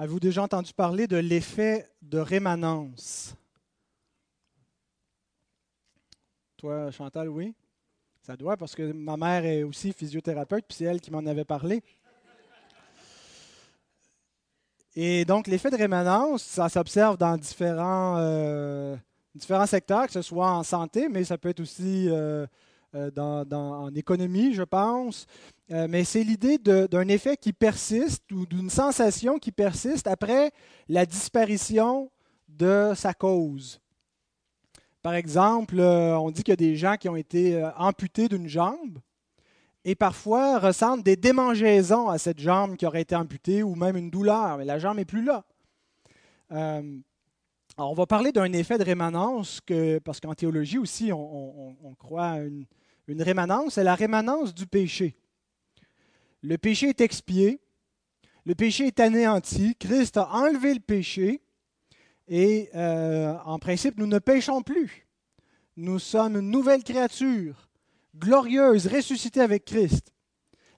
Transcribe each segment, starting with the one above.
Avez-vous déjà entendu parler de l'effet de rémanence? Toi, Chantal, oui? Ça doit, parce que ma mère est aussi physiothérapeute, puis c'est elle qui m'en avait parlé. Et donc, l'effet de rémanence, ça s'observe dans différents, euh, différents secteurs, que ce soit en santé, mais ça peut être aussi euh, euh, dans, en économie, je pense. mais c'est l'idée d'un effet qui persiste ou d'une sensation qui persiste après la disparition de sa cause. Par exemple, on dit qu'il y a des gens qui ont été amputés d'une jambe et parfois ressentent des démangeaisons à cette jambe qui aurait été amputée ou même une douleur, mais la jambe n'est plus là. Euh, on va parler d'un effet de rémanence, parce qu'en théologie aussi, on, croit à une, une rémanence, c'est la rémanence du péché. Le péché est expié, le péché est anéanti, Christ a enlevé le péché, et euh, en principe, nous ne péchons plus. Nous sommes une nouvelle créature glorieuse, ressuscitée avec Christ.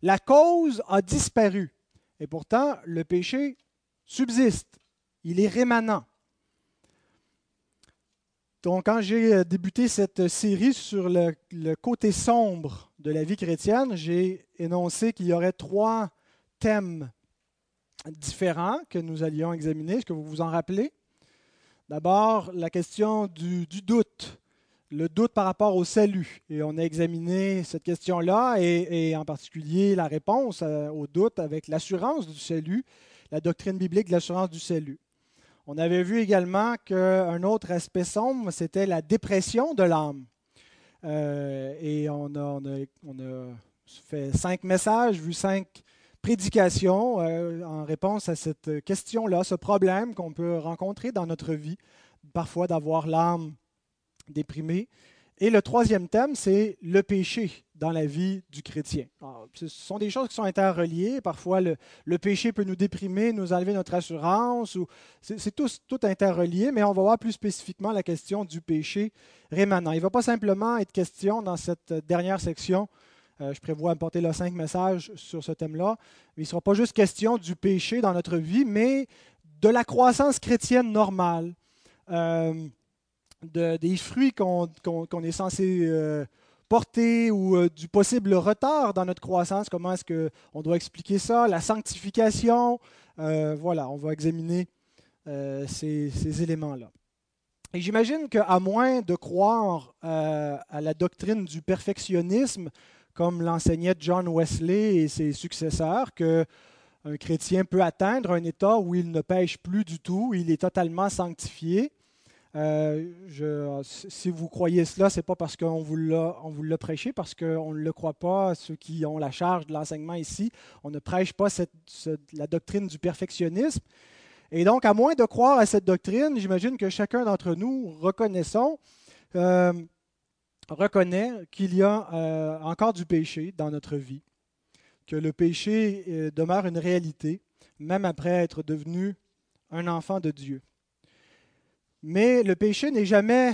La cause a disparu. Et pourtant, le péché subsiste. Il est rémanent. Donc, quand j'ai euh, débuté cette série sur le, côté sombre de la vie chrétienne, j'ai énoncé qu'il y aurait trois thèmes différents que nous allions examiner. Est-ce que vous vous en rappelez? D'abord, la question du doute le doute par rapport au salut. Et on a examiné cette question-là et, en particulier la réponse euh, au doute avec l'assurance du salut, la doctrine biblique de l'assurance du salut. On avait vu également qu'un autre aspect sombre, c'était la dépression de l'âme. Euh, et on a, fait cinq messages, vu cinq prédications euh, en réponse à cette question-là, ce problème qu'on peut rencontrer dans notre vie, parfois d'avoir l'âme déprimé. Et le troisième thème, c'est le péché dans la vie du chrétien. ce sont des choses qui sont interreliées. Parfois, le, péché peut nous déprimer, nous enlever notre assurance. c'est, tout, tout, interrelié, mais on va voir plus spécifiquement la question du péché rémanent. Il ne va pas simplement être question dans cette dernière section, euh, je prévois apporter là cinq messages sur ce thème-là, mais il ne sera pas juste question du péché dans notre vie, mais de la croissance chrétienne normale. Euh, des fruits qu'on est censé euh, porter ou euh, du possible retard dans notre croissance, comment est-ce qu'on doit expliquer ça, la sanctification. Euh, voilà, on va examiner ces, éléments-là. Et j'imagine qu'à moins de croire à la doctrine du perfectionnisme, comme l'enseignait John Wesley et ses successeurs, que un chrétien peut atteindre un état où il ne pêche plus du tout, il est totalement sanctifié. Euh, je, si vous croyez cela, ce n'est pas parce qu'on vous l'a prêché, parce qu'on ne le croit pas, ceux qui ont la charge de l'enseignement ici. On ne prêche pas la doctrine du perfectionnisme. Et donc, à moins de croire à cette doctrine, j'imagine que chacun d'entre nous, euh, reconnaît qu'il y a euh, encore du péché dans notre vie, que le péché demeure une réalité, même après être devenu un enfant de Dieu. Mais le péché n'est jamais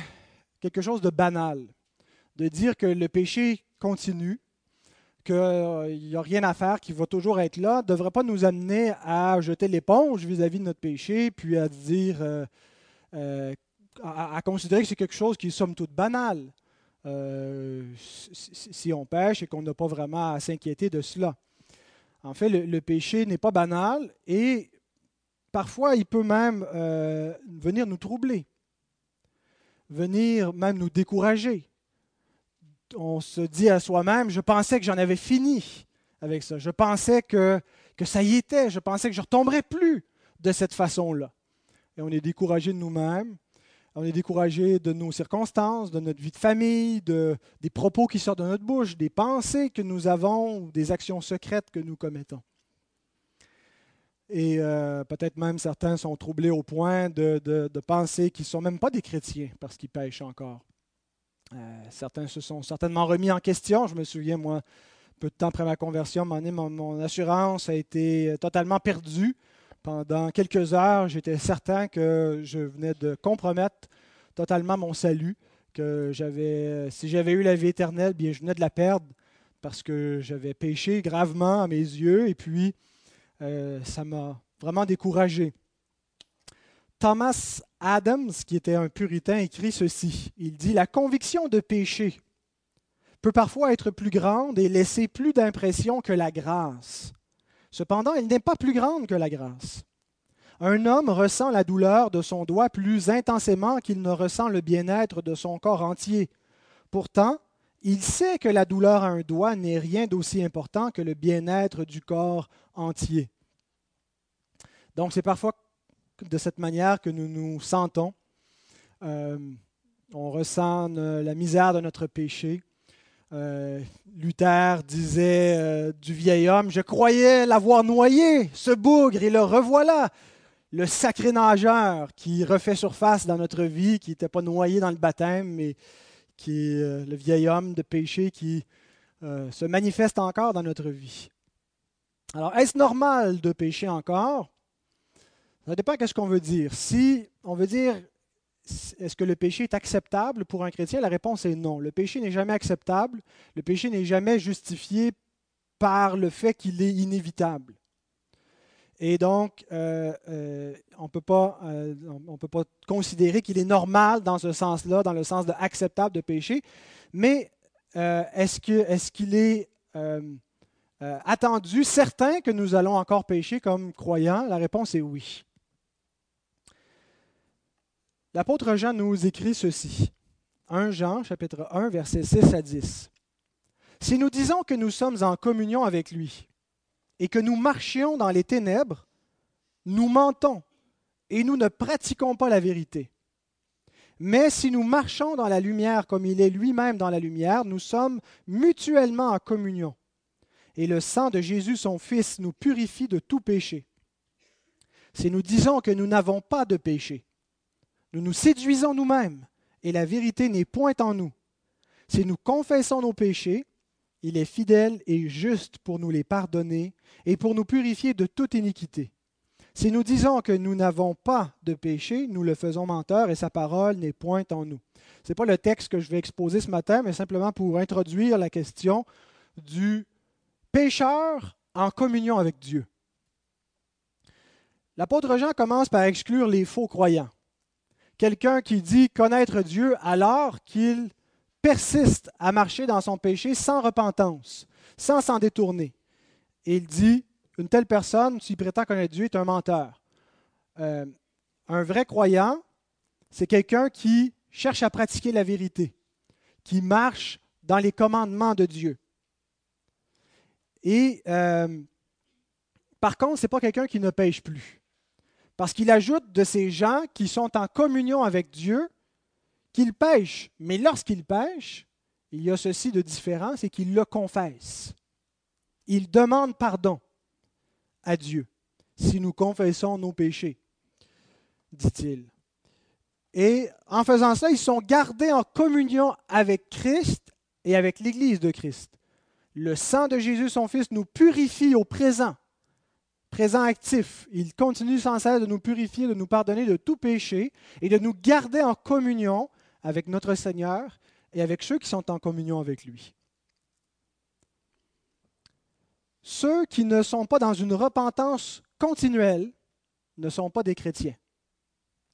quelque chose de banal. De dire que le péché continue, qu'il n'y a rien à faire, qu'il va toujours être là, ne devrait pas nous amener à jeter l'éponge vis-à-vis de notre péché, puis à dire, euh, euh, à, considérer que c'est quelque chose qui est somme toute banal. Euh, si, on pêche et qu'on n'a pas vraiment à s'inquiéter de cela. En fait, le péché n'est pas banal et Parfois, il peut même euh, venir nous troubler, venir même nous décourager. On se dit à soi-même, je pensais que j'en avais fini avec ça. Je pensais que, ça y était. Je pensais que je ne retomberais plus de cette façon-là. Et on est découragé de nous-mêmes. On est découragé de nos circonstances, de notre vie de famille, de, des propos qui sortent de notre bouche, des pensées que nous avons, des actions secrètes que nous commettons. Et euh, peut-être même certains sont troublés au point de, penser qu'ils ne sont même pas des chrétiens parce qu'ils pêchent encore. Euh, certains se sont certainement remis en question. Je me souviens, moi, peu de temps après ma conversion, mon, assurance a été totalement perdue. Pendant quelques heures, j'étais certain que je venais de compromettre totalement mon salut, que j'avais, si j'avais eu la vie éternelle, bien, je venais de la perdre parce que j'avais péché gravement à mes yeux. Et puis, euh, ça m'a vraiment découragé. Thomas Adams, qui était un puritain, écrit ceci. Il dit, La conviction de péché peut parfois être plus grande et laisser plus d'impression que la grâce. Cependant, elle n'est pas plus grande que la grâce. Un homme ressent la douleur de son doigt plus intensément qu'il ne ressent le bien-être de son corps entier. Pourtant, il sait que la douleur à un doigt n'est rien d'aussi important que le bien-être du corps entier. Donc c'est parfois de cette manière que nous nous sentons. Euh, on ressent euh, la misère de notre péché. Euh, Luther disait du vieil homme, je croyais l'avoir noyé, ce bougre, et le revoilà le sacré nageur qui refait surface dans notre vie, qui n'était pas noyé dans le baptême, mais qui est euh, le vieil homme de péché qui euh, se manifeste encore dans notre vie. Alors, est-ce normal de pécher encore? Ça dépend de ce qu'on veut dire. Si on veut dire est-ce que le péché est acceptable pour un chrétien, la réponse est non. Le péché n'est jamais acceptable. Le péché n'est jamais justifié par le fait qu'il est inévitable. Et donc, euh, euh, on ne peut, euh, peut, pas considérer qu'il est normal dans ce sens-là, dans le sens de acceptable de pécher. Mais est-ce qu'il est, est attendu, certain que nous allons encore pécher comme croyants? La réponse est oui. L'apôtre Jean nous écrit ceci. 1 Jean, chapitre 1, versets 6 à 10. Si nous disons que nous sommes en communion avec lui, et que nous marchions dans les ténèbres, nous mentons et nous ne pratiquons pas la vérité. Mais si nous marchons dans la lumière comme il est lui-même dans la lumière, nous sommes mutuellement en communion. Et le sang de Jésus, son Fils, nous purifie de tout péché. Si nous disons que nous n'avons pas de péché, nous nous séduisons nous-mêmes et la vérité n'est point en nous. Si nous confessons nos péchés, il est fidèle et juste pour nous les pardonner et pour nous purifier de toute iniquité. Si nous disons que nous n'avons pas de péché, nous le faisons menteur et sa parole n'est point en nous. Ce n'est pas le texte que je vais exposer ce matin, mais simplement pour introduire la question du pécheur en communion avec Dieu. L'apôtre Jean commence par exclure les faux croyants. Quelqu'un qui dit connaître Dieu alors qu'il persiste à marcher dans son péché sans repentance, sans s'en détourner. Et il dit, une telle personne, s'il prétend connaître Dieu, est un menteur. Euh, un vrai croyant, c'est quelqu'un qui cherche à pratiquer la vérité, qui marche dans les commandements de Dieu. Et euh, par contre, ce n'est pas quelqu'un qui ne pêche plus. Parce qu'il ajoute de ces gens qui sont en communion avec Dieu, qu'il pêche, mais lorsqu'il pêche, il y a ceci de différent, c'est qu'il le confesse. Il demande pardon à Dieu si nous confessons nos péchés, dit-il. Et en faisant ça, ils sont gardés en communion avec Christ et avec l'Église de Christ. Le sang de Jésus, son Fils, nous purifie au présent, présent actif. Il continue sans cesse de nous purifier, de nous pardonner de tout péché et de nous garder en communion avec notre Seigneur et avec ceux qui sont en communion avec lui. Ceux qui ne sont pas dans une repentance continuelle ne sont pas des chrétiens.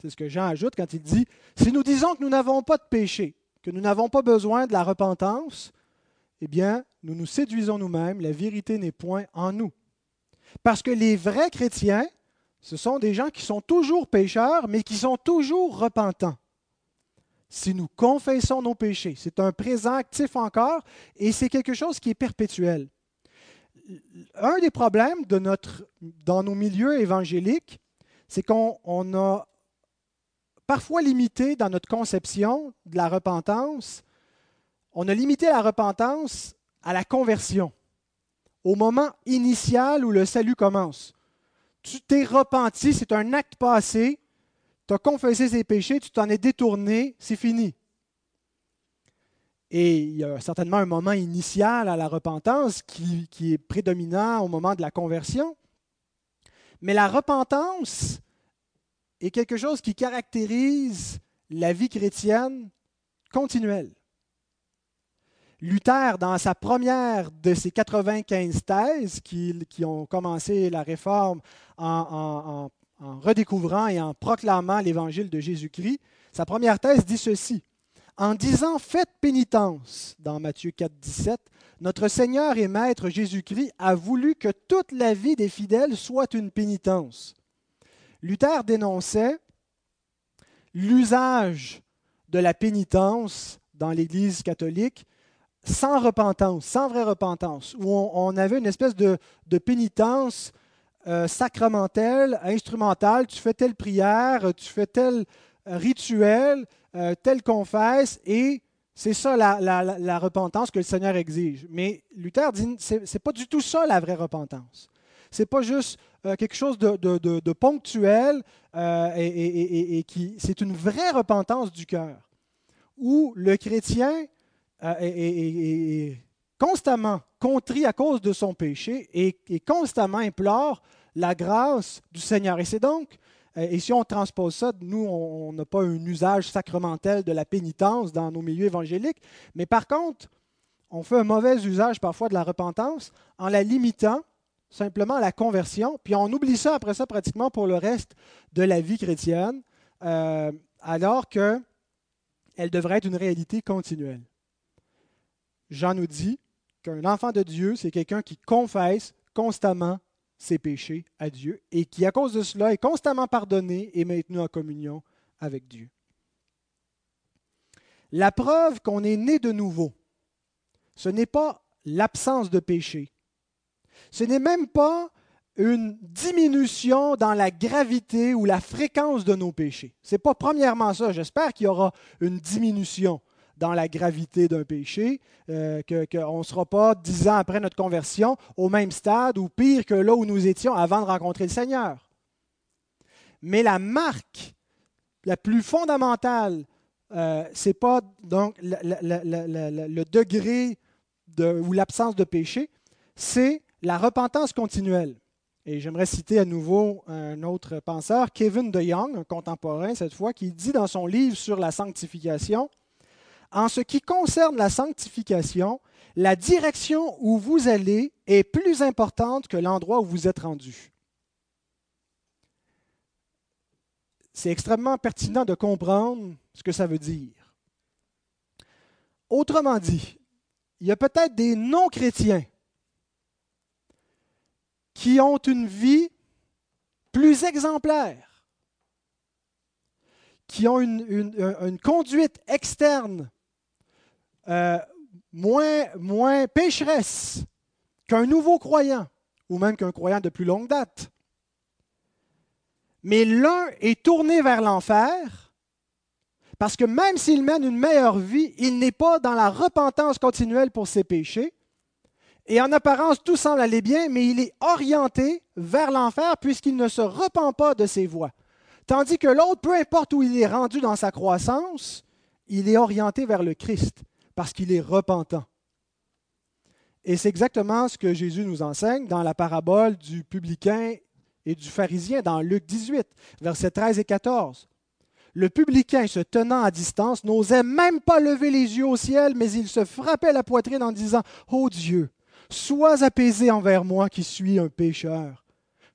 C'est ce que Jean ajoute quand il dit, si nous disons que nous n'avons pas de péché, que nous n'avons pas besoin de la repentance, eh bien, nous nous séduisons nous-mêmes, la vérité n'est point en nous. Parce que les vrais chrétiens, ce sont des gens qui sont toujours pécheurs, mais qui sont toujours repentants si nous confessons nos péchés. C'est un présent actif encore et c'est quelque chose qui est perpétuel. Un des problèmes dans nos milieux évangéliques, c'est qu'on a parfois limité dans notre conception de la repentance, on a limité la repentance à la conversion, au moment initial où le salut commence. Tu t'es repenti, c'est un acte passé, tu as confessé ses péchés, tu t'en es détourné, c'est fini. Et il y a certainement un moment initial à la repentance qui, est prédominant au moment de la conversion. Mais la repentance est quelque chose qui caractérise la vie chrétienne continuelle. Luther, dans sa première de ses 95 thèses qui, ont commencé la réforme en redécouvrant et en proclamant l'évangile de Jésus-Christ, sa première thèse dit ceci. En disant Faites pénitence, dans Matthieu 4, 17, notre Seigneur et Maître Jésus-Christ a voulu que toute la vie des fidèles soit une pénitence. Luther dénonçait l'usage de la pénitence dans l'Église catholique sans repentance, sans vraie repentance, où on, avait une espèce de, pénitence euh, sacramentelle, instrumentale. Tu fais telle prière, tu fais tel rituel, euh, tel confesse, et c'est ça la, repentance que le Seigneur exige. Mais Luther dit ce n'est pas du tout ça la vraie repentance. Ce n'est pas juste euh, quelque chose de, ponctuel et, qui. C'est une vraie repentance du cœur où le chrétien euh, est, constamment contrit à cause de son péché et, constamment implore la grâce du Seigneur. Et c'est donc, euh, et si on transpose ça, nous, on n'a pas un usage sacramentel de la pénitence dans nos milieux évangéliques, mais par contre, on fait un mauvais usage parfois de la repentance en la limitant simplement à la conversion, puis on oublie ça après ça pratiquement pour le reste de la vie chrétienne, euh, alors que elle devrait être une réalité continuelle. Jean nous dit qu'un enfant de Dieu, c'est quelqu'un qui confesse constamment ses péchés à Dieu et qui, à cause de cela, est constamment pardonné et maintenu en communion avec Dieu. La preuve qu'on est né de nouveau, ce n'est pas l'absence de péché. Ce n'est même pas une diminution dans la gravité ou la fréquence de nos péchés. Ce n'est pas premièrement ça. J'espère qu'il y aura une diminution dans la gravité d'un péché, euh, qu'on ne sera pas dix ans après notre conversion au même stade ou pire que là où nous étions avant de rencontrer le Seigneur. Mais la marque la plus fondamentale, euh, ce n'est pas donc le degré de, ou l'absence de péché, c'est la repentance continuelle. Et j'aimerais citer à nouveau un autre penseur, Kevin DeYoung, un contemporain cette fois, qui dit dans son livre sur la sanctification, En ce qui concerne la sanctification, la direction où vous allez est plus importante que l'endroit où vous êtes rendu. C'est extrêmement pertinent de comprendre ce que ça veut dire. Autrement dit, il y a peut-être des non-chrétiens qui ont une vie plus exemplaire, qui ont une, conduite externe euh, moins, moins pécheresse qu'un nouveau croyant, ou même qu'un croyant de plus longue date. Mais l'un est tourné vers l'enfer, parce que même s'il mène une meilleure vie, il n'est pas dans la repentance continuelle pour ses péchés, et en apparence, tout semble aller bien, mais il est orienté vers l'enfer puisqu'il ne se repent pas de ses voies. Tandis que l'autre, peu importe où il est rendu dans sa croissance, il est orienté vers le Christ parce qu'il est repentant. Et c'est exactement ce que Jésus nous enseigne dans la parabole du publicain et du pharisien dans Luc 18, versets 13 et 14. Le publicain, se tenant à distance, n'osait même pas lever les yeux au ciel, mais il se frappait la poitrine en disant Ô Dieu, Sois apaisé envers moi qui suis un pécheur.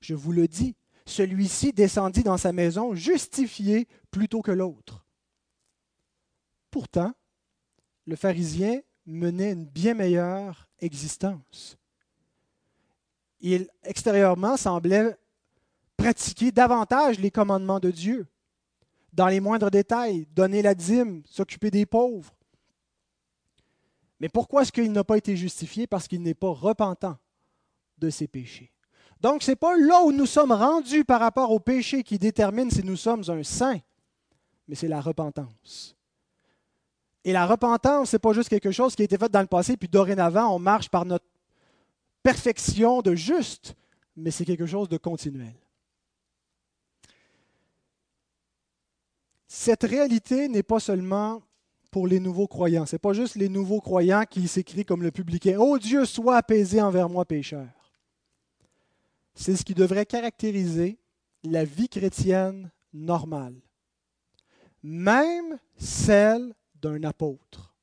Je vous le dis, celui-ci descendit dans sa maison justifié plutôt que l'autre. Pourtant, le pharisien menait une bien meilleure existence. Il extérieurement semblait pratiquer davantage les commandements de Dieu, dans les moindres détails, donner la dîme, s'occuper des pauvres, mais pourquoi est-ce qu'il n'a pas été justifié? Parce qu'il n'est pas repentant de ses péchés. Donc, ce n'est pas là où nous sommes rendus par rapport au péché qui détermine si nous sommes un saint, mais c'est la repentance. Et la repentance, ce n'est pas juste quelque chose qui a été fait dans le passé, puis dorénavant, on marche par notre perfection de juste, mais c'est quelque chose de continuel. Cette réalité n'est pas seulement pour les nouveaux croyants. Ce n'est pas juste les nouveaux croyants qui s'écrient comme le publicain. Oh Dieu, sois apaisé envers moi, pécheur. C'est ce qui devrait caractériser la vie chrétienne normale, même celle d'un apôtre.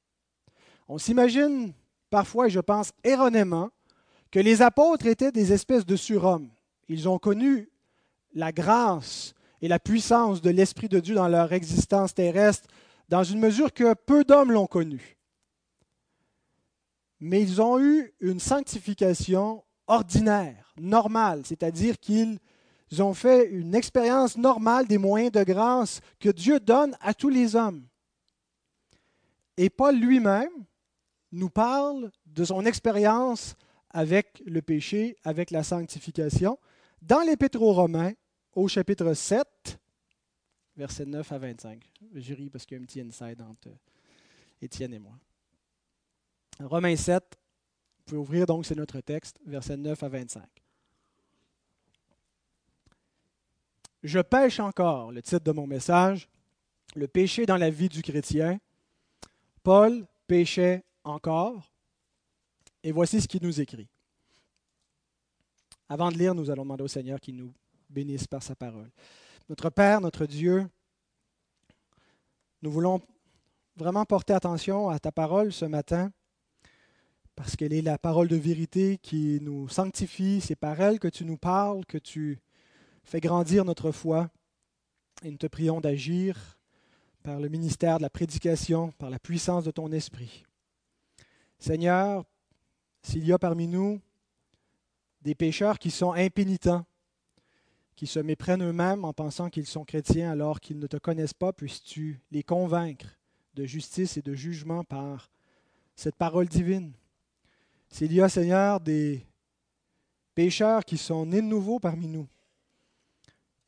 On s'imagine parfois, et je pense erronément, que les apôtres étaient des espèces de surhommes. Ils ont connu la grâce et la puissance de l'Esprit de Dieu dans leur existence terrestre dans une mesure que peu d'hommes l'ont connue. Mais ils ont eu une sanctification ordinaire, normale, c'est-à-dire qu'ils ont fait une expérience normale des moyens de grâce que Dieu donne à tous les hommes. Et Paul lui-même nous parle de son expérience avec le péché, avec la sanctification, dans l'Épître aux Romains, au chapitre 7, versets 9 à 25. Je ris parce qu'il y a un petit inside entre Étienne et moi. Romains 7, vous pouvez ouvrir donc, c'est notre texte, versets 9 à 25. Je pêche encore, le titre de mon message, le péché dans la vie du chrétien. Paul péchait encore. Et voici ce qu'il nous écrit. Avant de lire, nous allons demander au Seigneur qu'il nous bénisse par sa parole. Notre Père, notre Dieu, nous voulons vraiment porter attention à ta parole ce matin, parce qu'elle est la parole de vérité qui nous sanctifie. C'est par elle que tu nous parles, que tu fais grandir notre foi. Et nous te prions d'agir par le ministère de la prédication, par la puissance de ton esprit. Seigneur, s'il y a parmi nous des pécheurs qui sont impénitents, qui se méprennent eux-mêmes en pensant qu'ils sont chrétiens alors qu'ils ne te connaissent pas, puisses-tu les convaincre de justice et de jugement par cette parole divine? S'il y a, Seigneur, des pécheurs qui sont nés de nouveau parmi nous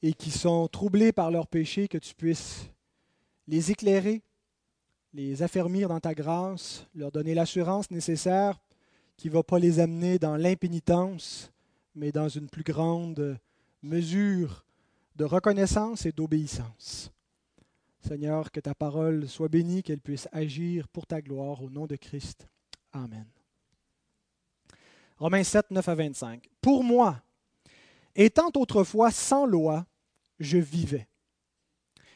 et qui sont troublés par leurs péchés, que tu puisses les éclairer, les affermir dans ta grâce, leur donner l'assurance nécessaire qui ne va pas les amener dans l'impénitence, mais dans une plus grande mesure de reconnaissance et d'obéissance. Seigneur, que ta parole soit bénie, qu'elle puisse agir pour ta gloire au nom de Christ. Amen. Romains 7, 9 à 25. Pour moi, étant autrefois sans loi, je vivais.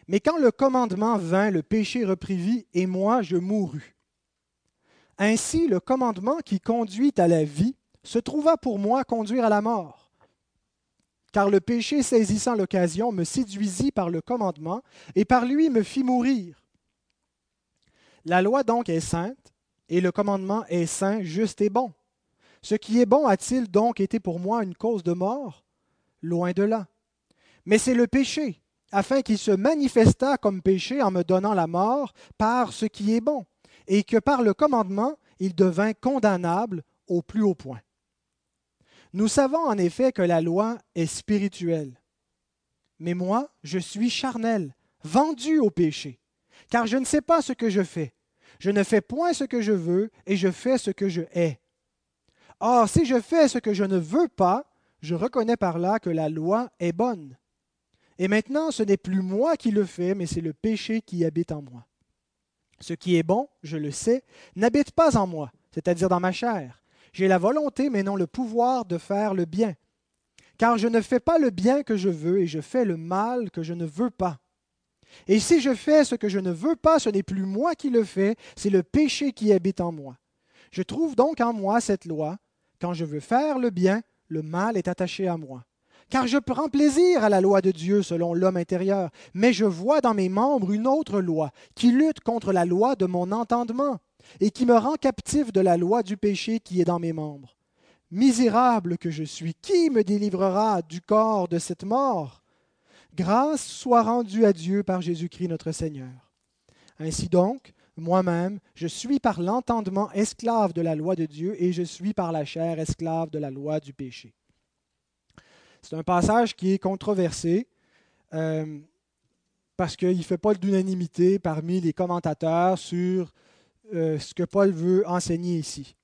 Mais quand le commandement vint, le péché reprit vie, et moi je mourus. Ainsi, le commandement qui conduit à la vie se trouva pour moi conduire à la mort. Car le péché, saisissant l'occasion, me séduisit par le commandement, et par lui me fit mourir. La loi donc est sainte, et le commandement est saint, juste et bon. Ce qui est bon a-t-il donc été pour moi une cause de mort? Loin de là. Mais c'est le péché afin qu'il se manifestât comme péché en me donnant la mort par ce qui est bon, et que par le commandement il devint condamnable au plus haut point. Nous savons en effet que la loi est spirituelle, mais moi je suis charnel, vendu au péché, car je ne sais pas ce que je fais. Je ne fais point ce que je veux, et je fais ce que je hais. Or, si je fais ce que je ne veux pas, je reconnais par là que la loi est bonne. Et maintenant, ce n'est plus moi qui le fais, mais c'est le péché qui habite en moi. Ce qui est bon, je le sais, n'habite pas en moi, c'est-à-dire dans ma chair. J'ai la volonté, mais non le pouvoir de faire le bien. Car je ne fais pas le bien que je veux, et je fais le mal que je ne veux pas. Et si je fais ce que je ne veux pas, ce n'est plus moi qui le fais, c'est le péché qui habite en moi. Je trouve donc en moi cette loi. Quand je veux faire le bien, le mal est attaché à moi car je prends plaisir à la loi de Dieu selon l'homme intérieur, mais je vois dans mes membres une autre loi qui lutte contre la loi de mon entendement et qui me rend captif de la loi du péché qui est dans mes membres. Misérable que je suis, qui me délivrera du corps de cette mort? Grâce soit rendue à Dieu par Jésus-Christ notre Seigneur. Ainsi donc, moi-même, je suis par l'entendement esclave de la loi de Dieu et je suis par la chair esclave de la loi du péché. C'est un passage qui est controversé euh, parce qu'il ne fait pas d'unanimité parmi les commentateurs sur euh, ce que Paul veut enseigner ici.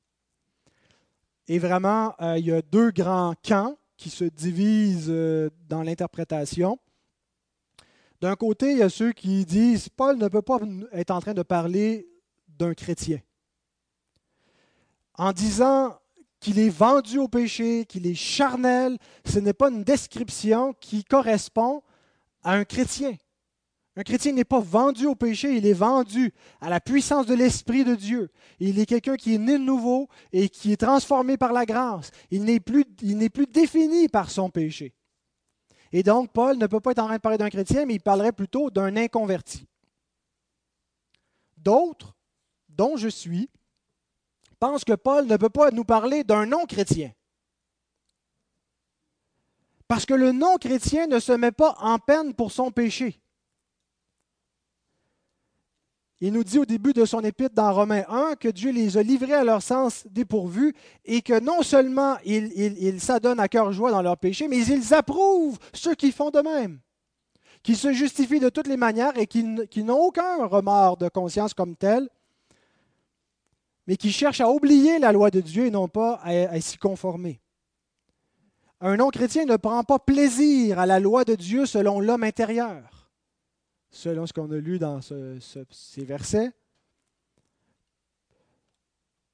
Et vraiment, euh, il y a deux grands camps qui se divisent dans l'interprétation. D'un côté, il y a ceux qui disent Paul ne peut pas être en train de parler d'un chrétien. En disant qu'il est vendu au péché, qu'il est charnel, ce n'est pas une description qui correspond à un chrétien. Un chrétien n'est pas vendu au péché, il est vendu à la puissance de l'Esprit de Dieu. Il est quelqu'un qui est né de nouveau et qui est transformé par la grâce. Il n'est plus, défini par son péché. Et donc, Paul ne peut pas être en train de parler d'un chrétien, mais il parlerait plutôt d'un inconverti. D'autres, dont je suis, pensent que Paul ne peut pas nous parler d'un non-chrétien. Parce que le non-chrétien ne se met pas en peine pour son péché. Il nous dit au début de son épître dans Romains 1 que Dieu les a livrés à leur sens dépourvu et que non seulement ils s'adonnent à cœur joie dans leur péché, mais ils approuvent ceux qui font de même, qui se justifient de toutes les manières et qui, n'ont aucun remords de conscience comme tel, mais qui cherchent à oublier la loi de Dieu et non pas à s'y conformer. Un non-chrétien ne prend pas plaisir à la loi de Dieu selon l'homme intérieur selon ce qu'on a lu dans ces versets,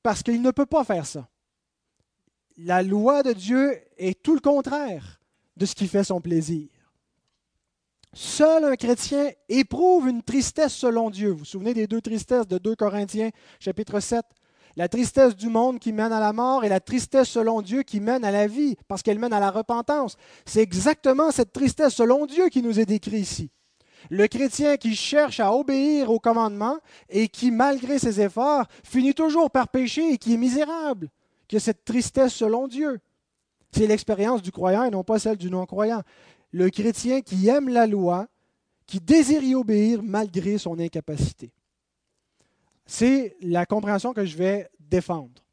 parce qu'il ne peut pas faire ça. La loi de Dieu est tout le contraire de ce qui fait son plaisir. Seul un chrétien éprouve une tristesse selon Dieu. Vous vous souvenez des deux tristesses de 2 Corinthiens chapitre 7 La tristesse du monde qui mène à la mort et la tristesse selon Dieu qui mène à la vie, parce qu'elle mène à la repentance. C'est exactement cette tristesse selon Dieu qui nous est décrite ici. Le chrétien qui cherche à obéir aux commandements et qui, malgré ses efforts, finit toujours par pécher et qui est misérable, qui a cette tristesse selon Dieu. C'est l'expérience du croyant et non pas celle du non-croyant. Le chrétien qui aime la loi, qui désire y obéir malgré son incapacité. C'est la compréhension que je vais défendre.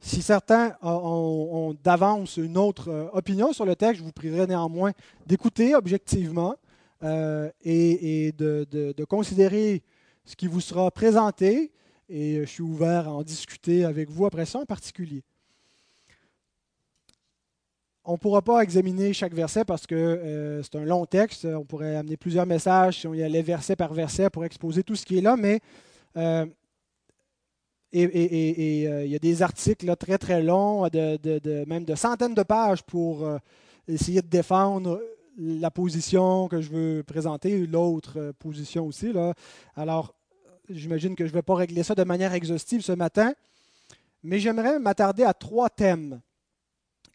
Si certains ont, d'avance une autre euh, opinion sur le texte, je vous prierai néanmoins d'écouter objectivement euh, et, de, considérer ce qui vous sera présenté. Et je suis ouvert à en discuter avec vous après ça en particulier. On ne pourra pas examiner chaque verset parce que euh, c'est un long texte. On pourrait amener plusieurs messages si on y allait verset par verset pour exposer tout ce qui est là, mais euh, et, il y a des articles très très longs, même de centaines de pages pour essayer de défendre la position que je veux présenter, l'autre euh, position aussi. Alors, j'imagine que je ne vais pas régler ça de manière exhaustive ce matin, mais j'aimerais m'attarder à trois thèmes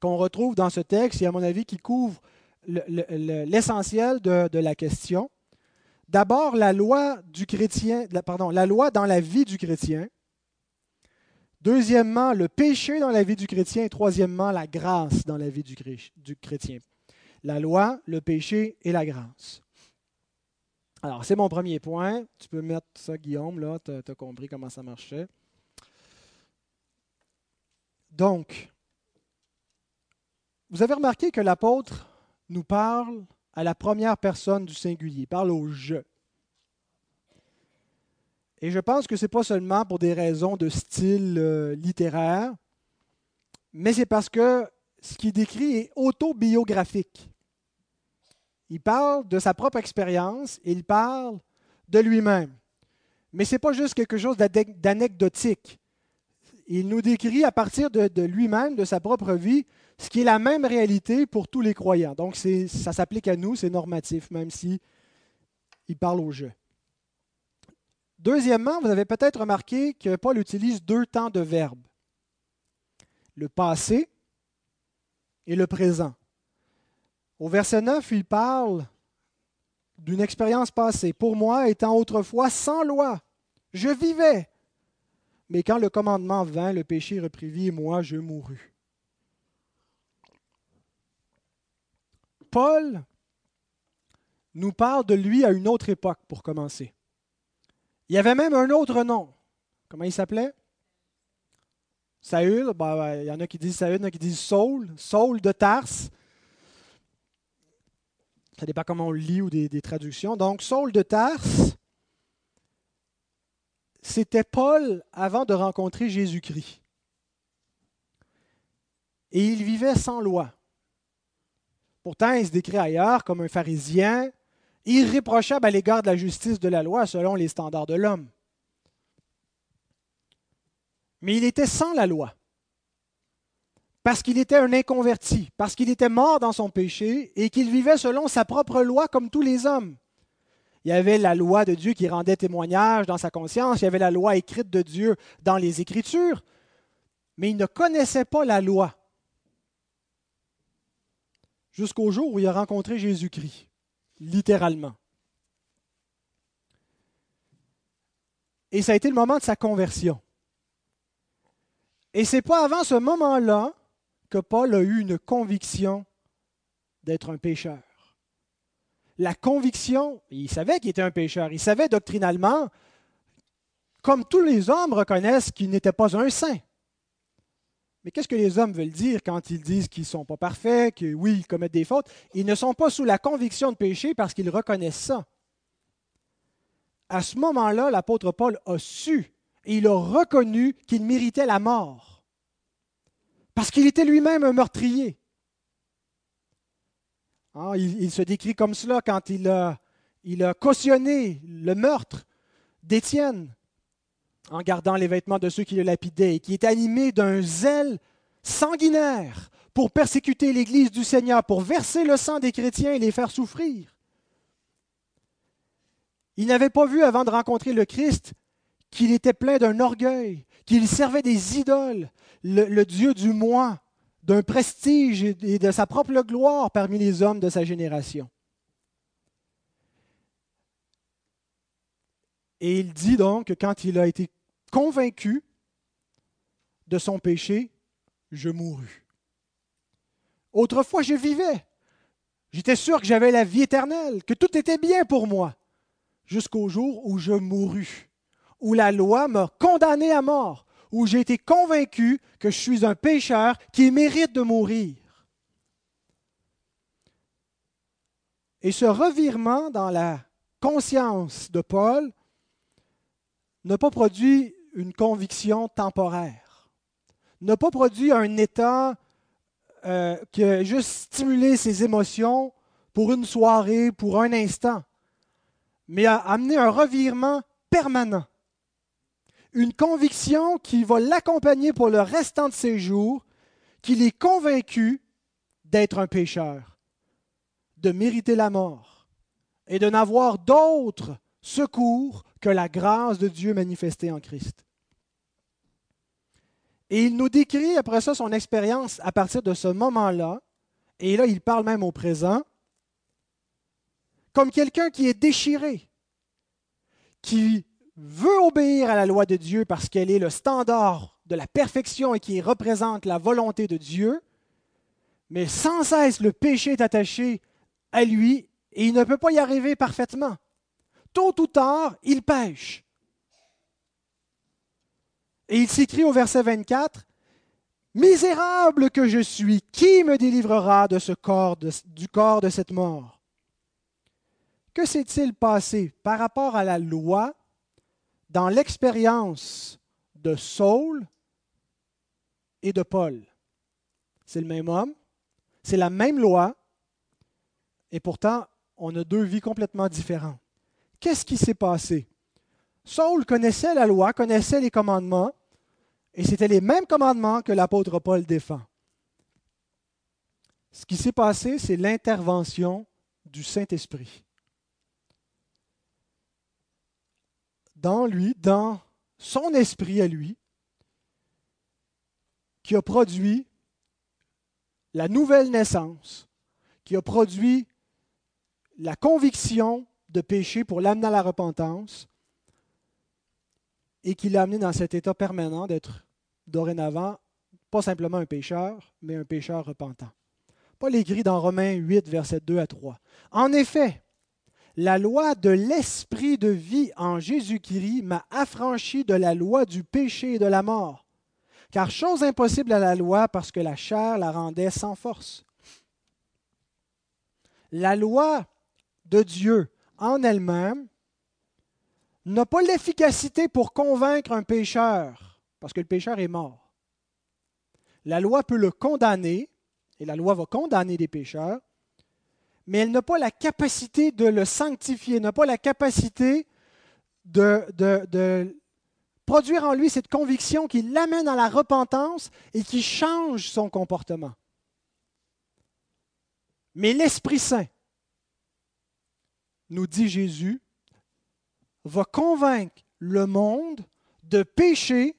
qu'on retrouve dans ce texte et à mon avis qui couvrent l'essentiel de, la question. D'abord, la loi du chrétien, pardon, la loi dans la vie du chrétien. Deuxièmement, le péché dans la vie du chrétien. Et troisièmement, la grâce dans la vie du chrétien la loi, le péché et la grâce. Alors, c'est mon premier point. Tu peux mettre ça, Guillaume, là, tu as, compris comment ça marchait. Donc, vous avez remarqué que l'apôtre nous parle à la première personne du singulier, parle au je. Et je pense que ce n'est pas seulement pour des raisons de style euh, littéraire, mais c'est parce que ce qu'il décrit est autobiographique. Il parle de sa propre expérience, il parle de lui-même. Mais ce n'est pas juste quelque chose d'anecdotique. Il nous décrit à partir de, lui-même, de sa propre vie, ce qui est la même réalité pour tous les croyants. Donc ça s'applique à nous, c'est normatif, même si il parle au jeu. Deuxièmement, vous avez peut-être remarqué que Paul utilise deux temps de verbe, le passé et le présent. Au verset 9, il parle d'une expérience passée. Pour moi, étant autrefois sans loi, je vivais. Mais quand le commandement vint, le péché reprit vie et moi, je mourus. Paul nous parle de lui à une autre époque, pour commencer. Il y avait même un autre nom. Comment il s'appelait? Saül. Ben, ben, il y en a qui disent Saül, il y en a qui disent Saul. Saul de Tarse. Ça dépend comment on lit ou des, traductions. Donc, Saul de Tarse, c'était Paul avant de rencontrer Jésus-Christ. Et il vivait sans loi. Pourtant, il se décrit ailleurs comme un pharisien irréprochable à l'égard de la justice de la loi selon les standards de l'homme. Mais il était sans la loi parce qu'il était un inconverti, parce qu'il était mort dans son péché et qu'il vivait selon sa propre loi comme tous les hommes. Il y avait la loi de Dieu qui rendait témoignage dans sa conscience, il y avait la loi écrite de Dieu dans les Écritures, mais il ne connaissait pas la loi jusqu'au jour où il a rencontré Jésus-Christ, littéralement. Et ça a été le moment de sa conversion. Et ce n'est pas avant ce moment-là que Paul a eu une conviction d'être un pécheur. La conviction, il savait qu'il était un pécheur, il savait doctrinalement, comme tous les hommes reconnaissent qu'il n'était pas un saint. Mais qu'est-ce que les hommes veulent dire quand ils disent qu'ils ne sont pas parfaits, que oui, ils commettent des fautes? Ils ne sont pas sous la conviction de péché parce qu'ils reconnaissent ça. À ce moment-là, l'apôtre Paul a su et il a reconnu qu'il méritait la mort. Parce qu'il était lui-même un meurtrier. Ah, il, se décrit comme cela quand il a cautionné le meurtre d'Étienne en gardant les vêtements de ceux qui le lapidaient et qui est animé d'un zèle sanguinaire pour persécuter l'Église du Seigneur, pour verser le sang des chrétiens et les faire souffrir. Il n'avait pas vu avant de rencontrer le Christ qu'il était plein d'un orgueil, qu'il servait des idoles, le, Dieu du moi, d'un prestige et de sa propre gloire parmi les hommes de sa génération. Et il dit donc que quand il a été convaincu de son péché, je mourus. Autrefois, je vivais. J'étais sûr que j'avais la vie éternelle, que tout était bien pour moi, jusqu'au jour où je mourus où la loi m'a condamné à mort, où j'ai été convaincu que je suis un pécheur qui mérite de mourir. Et ce revirement dans la conscience de Paul n'a pas produit une conviction temporaire, n'a pas produit un état euh, qui a juste stimulé ses émotions pour une soirée, pour un instant, mais a amené un revirement permanent. Une conviction qui va l'accompagner pour le restant de ses jours, qu'il est convaincu d'être un pécheur, de mériter la mort et de n'avoir d'autre secours que la grâce de Dieu manifestée en Christ. Et il nous décrit après ça son expérience à partir de ce moment-là, et là il parle même au présent, comme quelqu'un qui est déchiré, qui veut obéir à la loi de Dieu parce qu'elle est le standard de la perfection et qui représente la volonté de Dieu, mais sans cesse le péché est attaché à lui et il ne peut pas y arriver parfaitement. Tôt ou tard, il pêche. Et il s'écrit au verset 24, Misérable que je suis, qui me délivrera du corps de cette mort? Que s'est-il passé par rapport à la loi dans l'expérience de Saul et de Paul? C'est le même homme, c'est la même loi, et pourtant, on a deux vies complètement différentes. Qu'est-ce qui s'est passé? Saul connaissait la loi, connaissait les commandements, et c'était les mêmes commandements que l'apôtre Paul défend. Ce qui s'est passé, c'est l'intervention du Saint-Esprit. dans lui, dans son esprit à lui, qui a produit la nouvelle naissance, qui a produit la conviction de péché pour l'amener à la repentance et qui l'a amené dans cet état permanent d'être dorénavant pas simplement un pécheur, mais un pécheur repentant. Paul écrit dans Romains 8, versets 2 à 3. En effet, la loi de l'esprit de vie en Jésus-Christ m'a affranchi de la loi du péché et de la mort. Car chose impossible à la loi parce que la chair la rendait sans force. La loi de Dieu en elle-même n'a pas l'efficacité pour convaincre un pécheur, parce que le pécheur est mort. La loi peut le condamner, et la loi va condamner des pécheurs, mais elle n'a pas la capacité de le sanctifier, n'a pas la capacité de, de, produire en lui cette conviction qui l'amène à la repentance et qui change son comportement. Mais l'Esprit Saint, nous dit Jésus, va convaincre le monde de péché,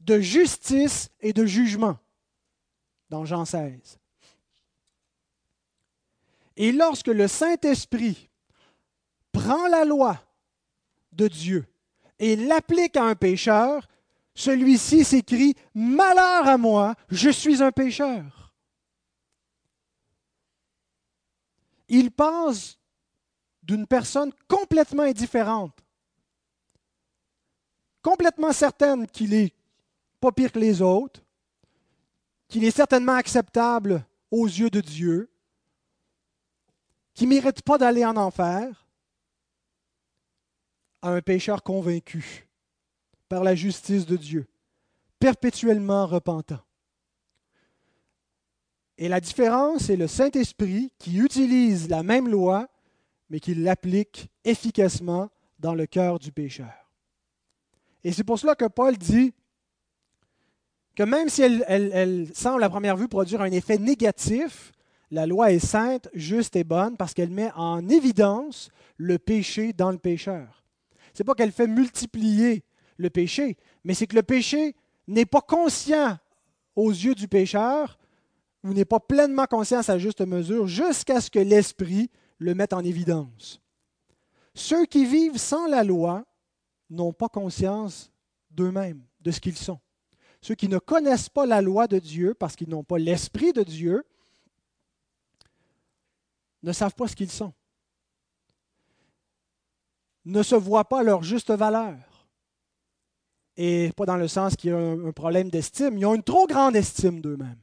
de justice et de jugement, dans Jean 16. Et lorsque le Saint-Esprit prend la loi de Dieu et l'applique à un pécheur, celui-ci s'écrit Malheur à moi, je suis un pécheur. Il passe d'une personne complètement indifférente, complètement certaine qu'il est pas pire que les autres, qu'il est certainement acceptable aux yeux de Dieu, qui ne mérite pas d'aller en enfer, à un pécheur convaincu par la justice de Dieu, perpétuellement repentant. Et la différence, c'est le Saint-Esprit qui utilise la même loi, mais qui l'applique efficacement dans le cœur du pécheur. Et c'est pour cela que Paul dit que même si elle, semble à première vue produire un effet négatif, la loi est sainte, juste et bonne parce qu'elle met en évidence le péché dans le pécheur. Ce n'est pas qu'elle fait multiplier le péché, mais c'est que le péché n'est pas conscient aux yeux du pécheur ou n'est pas pleinement conscient à sa juste mesure jusqu'à ce que l'Esprit le mette en évidence. Ceux qui vivent sans la loi n'ont pas conscience d'eux-mêmes, de ce qu'ils sont. Ceux qui ne connaissent pas la loi de Dieu parce qu'ils n'ont pas l'Esprit de Dieu ne savent pas ce qu'ils sont, ne se voient pas leur juste valeur. Et pas dans le sens qu'il y a un problème d'estime, ils ont une trop grande estime d'eux-mêmes.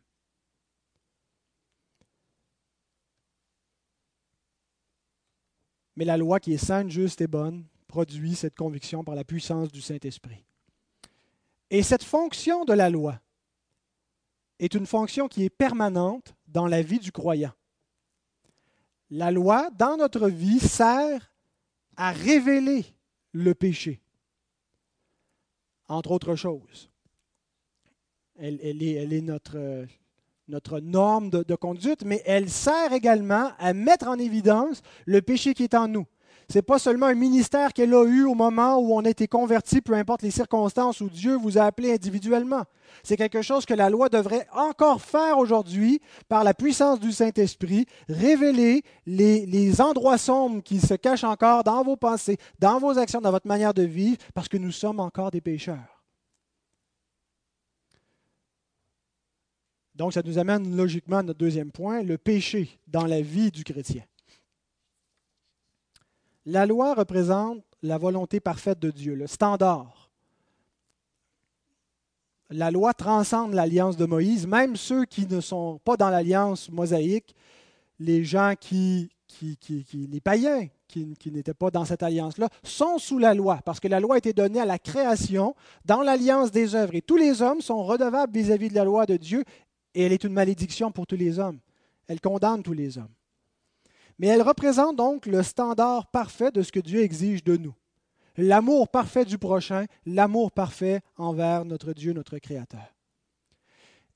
Mais la loi qui est sainte, juste et bonne produit cette conviction par la puissance du Saint-Esprit. Et cette fonction de la loi est une fonction qui est permanente dans la vie du croyant. La loi, dans notre vie, sert à révéler le péché, entre autres choses. Elle, est, notre, notre norme de, conduite, mais elle sert également à mettre en évidence le péché qui est en nous. Ce n'est pas seulement un ministère qu'elle a eu au moment où on a été converti, peu importe les circonstances où Dieu vous a appelé individuellement. C'est quelque chose que la loi devrait encore faire aujourd'hui par la puissance du Saint-Esprit, révéler les, les endroits sombres qui se cachent encore dans vos pensées, dans vos actions, dans votre manière de vivre, parce que nous sommes encore des pécheurs. Donc, ça nous amène logiquement à notre deuxième point, le péché dans la vie du chrétien. La loi représente la volonté parfaite de Dieu, le standard. La loi transcende l'alliance de Moïse, même ceux qui ne sont pas dans l'alliance mosaïque, les gens qui, qui, les païens, qui, qui n'étaient pas dans cette alliance-là, sont sous la loi, parce que la loi a été donnée à la création dans l'alliance des œuvres. Et tous les hommes sont redevables vis-à-vis de la loi de Dieu, et elle est une malédiction pour tous les hommes. Elle condamne tous les hommes. Mais elle représente donc le standard parfait de ce que Dieu exige de nous. L'amour parfait du prochain, l'amour parfait envers notre Dieu, notre Créateur.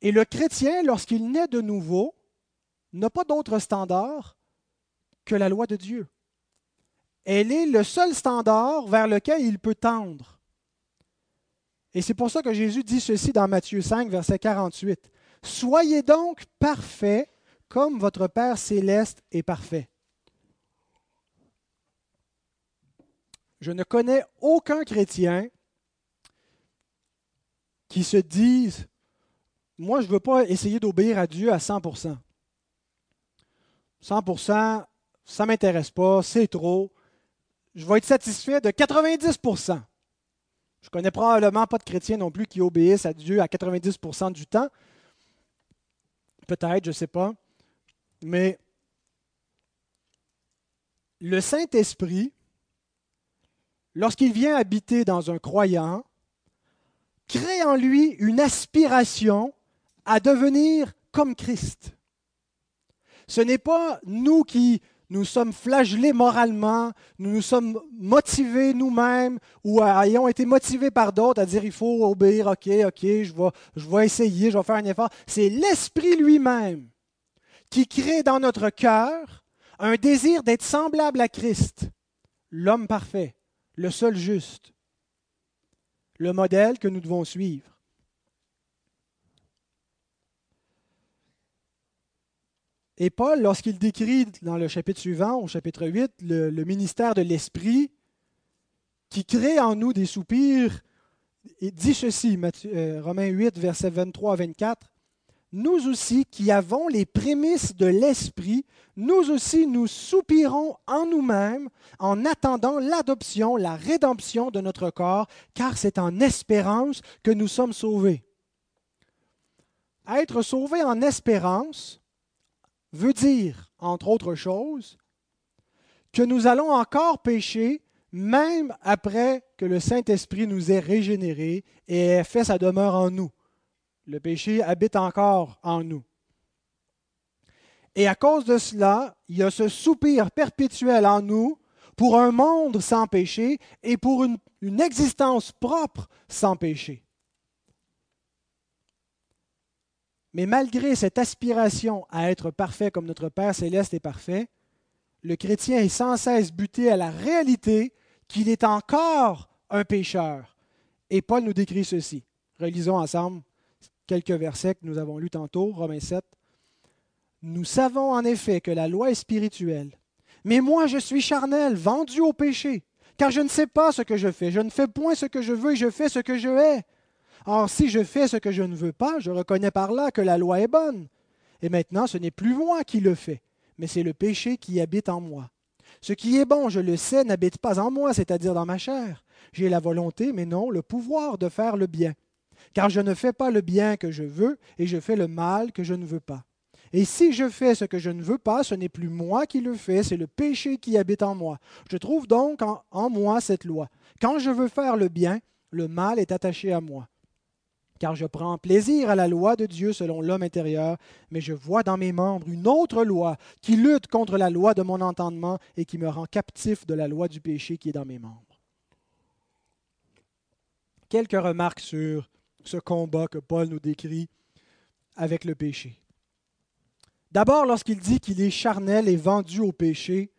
Et le chrétien, lorsqu'il naît de nouveau, n'a pas d'autre standard que la loi de Dieu. Elle est le seul standard vers lequel il peut tendre. Et c'est pour ça que Jésus dit ceci dans Matthieu 5, verset 48. Soyez donc parfaits comme votre Père céleste est parfait. Je ne connais aucun chrétien qui se dise, moi je ne veux pas essayer d'obéir à Dieu à 100%. 100%, ça ne m'intéresse pas, c'est trop. Je vais être satisfait de 90%. Je connais probablement pas de chrétiens non plus qui obéissent à Dieu à 90% du temps. Peut-être, je ne sais pas. Mais le Saint-Esprit, lorsqu'il vient habiter dans un croyant, crée en lui une aspiration à devenir comme Christ. Ce n'est pas nous qui nous sommes flagellés moralement, nous nous sommes motivés nous-mêmes ou ayons été motivés par d'autres à dire il faut obéir, ok, ok, je vais, je vais essayer, je vais faire un effort. C'est l'Esprit lui-même qui crée dans notre cœur un désir d'être semblable à Christ, l'homme parfait, le seul juste, le modèle que nous devons suivre. Et Paul, lorsqu'il décrit dans le chapitre suivant, au chapitre 8, le, ministère de l'Esprit, qui crée en nous des soupirs, il dit ceci, euh, Romains 8, versets 23 à 24, Nous aussi qui avons les prémices de l'Esprit, nous aussi nous soupirons en nous-mêmes en attendant l'adoption, la rédemption de notre corps, car c'est en espérance que nous sommes sauvés. Être sauvé en espérance, veut dire, entre autres choses, que nous allons encore pécher même après que le Saint-Esprit nous ait régénérés et ait fait sa demeure en nous. Le péché habite encore en nous. Et à cause de cela, il y a ce soupir perpétuel en nous pour un monde sans péché et pour une, une existence propre sans péché. Mais malgré cette aspiration à être parfait comme notre Père céleste est parfait, le chrétien est sans cesse buté à la réalité qu'il est encore un pécheur. Et Paul nous décrit ceci. Relisons ensemble quelques versets que nous avons lus tantôt, Romains 7. Nous savons en effet que la loi est spirituelle, mais moi je suis charnel, vendu au péché, car je ne sais pas ce que je fais, je ne fais point ce que je veux et je fais ce que je hais. Or, si je fais ce que je ne veux pas, je reconnais par là que la loi est bonne. Et maintenant, ce n'est plus moi qui le fais, mais c'est le péché qui habite en moi. Ce qui est bon, je le sais, n'habite pas en moi, c'est-à-dire dans ma chair. J'ai la volonté, mais non le pouvoir de faire le bien. Car je ne fais pas le bien que je veux, et je fais le mal que je ne veux pas. Et si je fais ce que je ne veux pas, ce n'est plus moi qui le fais, c'est le péché qui habite en moi. Je trouve donc en, en moi cette loi. Quand je veux faire le bien, le mal est attaché à moi car je prends plaisir à la loi de Dieu selon l'homme intérieur, mais je vois dans mes membres une autre loi qui lutte contre la loi de mon entendement et qui me rend captif de la loi du péché qui est dans mes membres. Quelques remarques sur ce combat que Paul nous décrit avec le péché. D'abord, lorsqu'il dit qu'il est charnel et vendu au péché,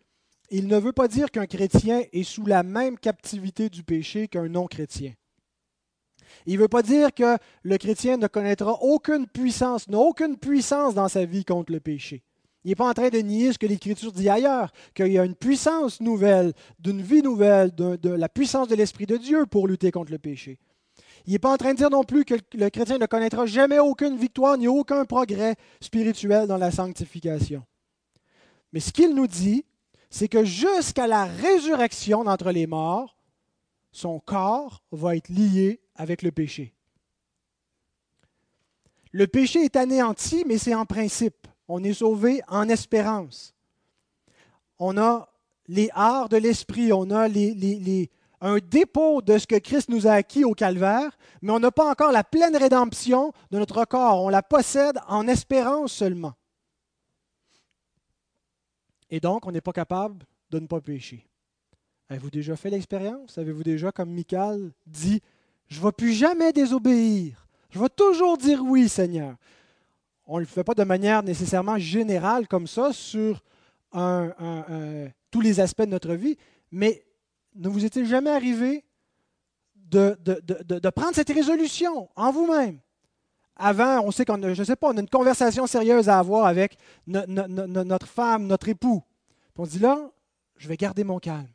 il ne veut pas dire qu'un chrétien est sous la même captivité du péché qu'un non-chrétien. Il ne veut pas dire que le chrétien ne connaîtra aucune puissance, n'a aucune puissance dans sa vie contre le péché. Il n'est pas en train de nier ce que l'Écriture dit ailleurs, qu'il y a une puissance nouvelle, d'une vie nouvelle, de, la puissance de l'Esprit de Dieu pour lutter contre le péché. Il n'est pas en train de dire non plus que le chrétien ne connaîtra jamais aucune victoire ni aucun progrès spirituel dans la sanctification. Mais ce qu'il nous dit, c'est que jusqu'à la résurrection d'entre les morts, son corps va être lié avec le péché. Le péché est anéanti, mais c'est en principe. On est sauvé en espérance. On a les arts de l'esprit, on a un dépôt de ce que Christ nous a acquis au calvaire, mais on n'a pas encore la pleine rédemption de notre corps. On la possède en espérance seulement. Et donc, on n'est pas capable de ne pas pécher. Avez-vous déjà fait l'expérience? Avez-vous déjà, comme Michael dit, je ne vais plus jamais désobéir. Je vais toujours dire oui, Seigneur. On ne le fait pas de manière nécessairement générale comme ça sur tous les aspects de notre vie, mais ne vous est-il jamais arrivé de, prendre cette résolution en vous-même? Avant, on sait qu'on a, je sais pas, on a une conversation sérieuse à avoir avec notre femme, notre époux. on se dit là, je vais garder mon calme.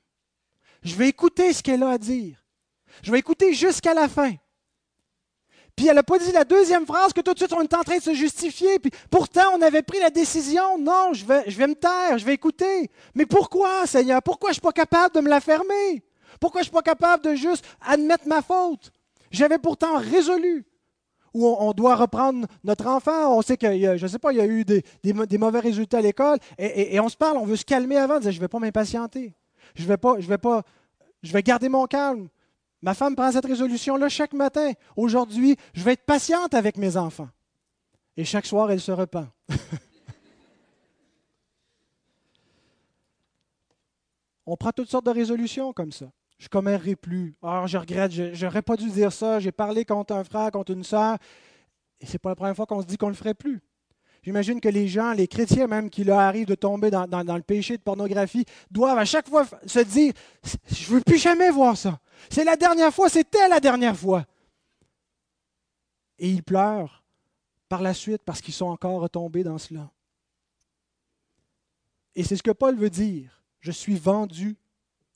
Je vais écouter ce qu'elle a à dire. Je vais écouter jusqu'à la fin. Puis elle n'a pas dit la deuxième phrase que tout de suite on est en train de se justifier. Puis pourtant on avait pris la décision. Non, je vais, je vais me taire, je vais écouter. Mais pourquoi, Seigneur? Pourquoi je ne suis pas capable de me la fermer? Pourquoi je ne suis pas capable de juste admettre ma faute? J'avais pourtant résolu. Ou on, doit reprendre notre enfant. On sait que, je ne sais pas, il y a eu des, mauvais résultats à l'école. Et, on se parle, on veut se calmer avant. Dire, je ne vais pas m'impatienter. Je vais pas, je vais pas, je vais garder mon calme. Ma femme prend cette résolution-là chaque matin. Aujourd'hui, je vais être patiente avec mes enfants. Et chaque soir, elle se repent. On prend toutes sortes de résolutions comme ça. Je ne commérerai plus. Ah, je regrette, je n'aurais pas dû dire ça. J'ai parlé contre un frère, contre une sœur. Et ce n'est pas la première fois qu'on se dit qu'on ne le ferait plus. J'imagine que les gens, les chrétiens même, qui leur arrivent de tomber dans, le péché de pornographie, doivent à chaque fois se dire, je ne veux plus jamais voir ça. C'est la dernière fois, c'était la dernière fois. Et ils pleurent par la suite parce qu'ils sont encore retombés dans cela. Et c'est ce que Paul veut dire. Je suis vendu